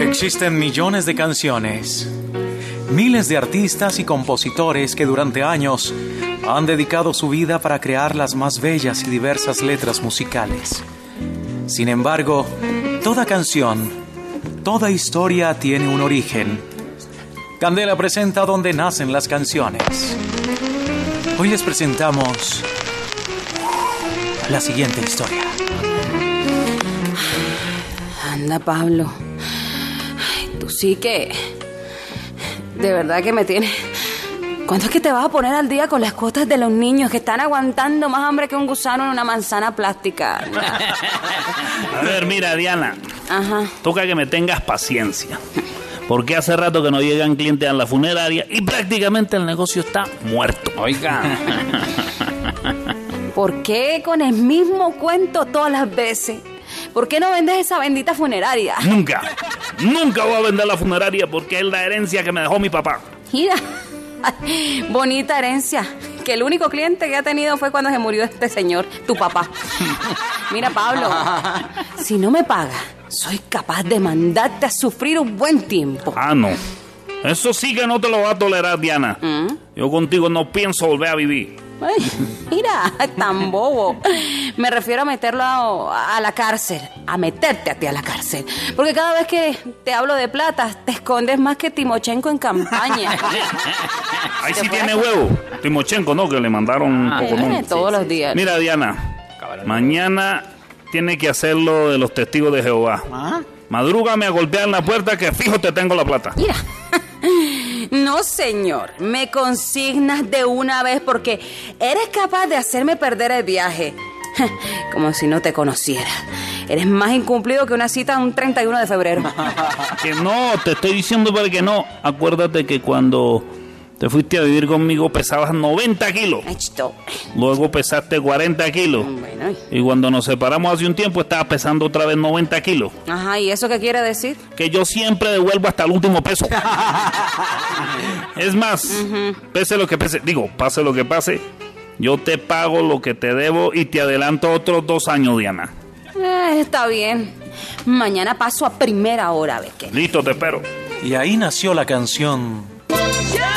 Existen millones de canciones, miles de artistas y compositores que durante años han dedicado su vida para crear las más bellas y diversas letras musicales. Sin embargo, toda canción, toda historia tiene un origen. Candela presenta donde nacen las canciones. Hoy les presentamos la siguiente historia. Anda, Pablo. tú sí que... De verdad que me tienes... ¿Cuándo es que te vas a poner al día con las cuotas de los niños que están aguantando más hambre que un gusano en una manzana plástica? a ver, mira, Diana. Ajá. Toca que me tengas paciencia. Porque hace rato que no llegan clientes a la funeraria y prácticamente el negocio está muerto. Oiga. ¿Por qué con el mismo cuento todas las veces? ¿Por qué no vendes esa bendita funeraria? Nunca. Nunca voy a vender la funeraria porque es la herencia que me dejó mi papá. Mira. Bonita herencia. Que el único cliente que ha tenido fue cuando se murió este señor, tu papá. Mira, Pablo, si no me pagas, soy capaz de mandarte a sufrir un buen tiempo. Ah, no. Eso sí que no te lo va a tolerar, Diana. ¿Mm? Yo contigo no pienso volver a vivir. Ay, mira, tan bobo. Me refiero a meterlo a, la cárcel, a meterte a ti a la cárcel. Porque cada vez que te hablo de plata, te escondes más que Timochenko en campaña. Ahí sí tiene huevo. Timochenko, ¿no? Que le mandaron un ah, poco más. Todos los días. Mira, Diana, mañana tiene que hacerlo de los testigos de Jehová. ¿Ah? Madrúgame a golpear la puerta que fijo te tengo la plata. Mira. No, señor. Me consignas de una vez porque eres capaz de hacerme perder el viaje. Como si no te conociera. Eres más incumplido que una cita un 31 de febrero. que no, te estoy diciendo para que no. Acuérdate que cuando te fuiste a vivir conmigo, pesabas 90 kilos. Luego pesaste 40 kilos. Y cuando nos separamos hace un tiempo, estabas pesando otra vez 90 kilos. Ajá, ¿y eso qué quiere decir? Que yo siempre devuelvo hasta el último peso. es más, pese lo que pese, digo, pase lo que pase, yo te pago lo que te debo y te adelanto otros dos años, Diana. Eh, está bien. Mañana paso a primera hora, Beque. Listo, te espero. Y ahí nació la canción. ¡Ya!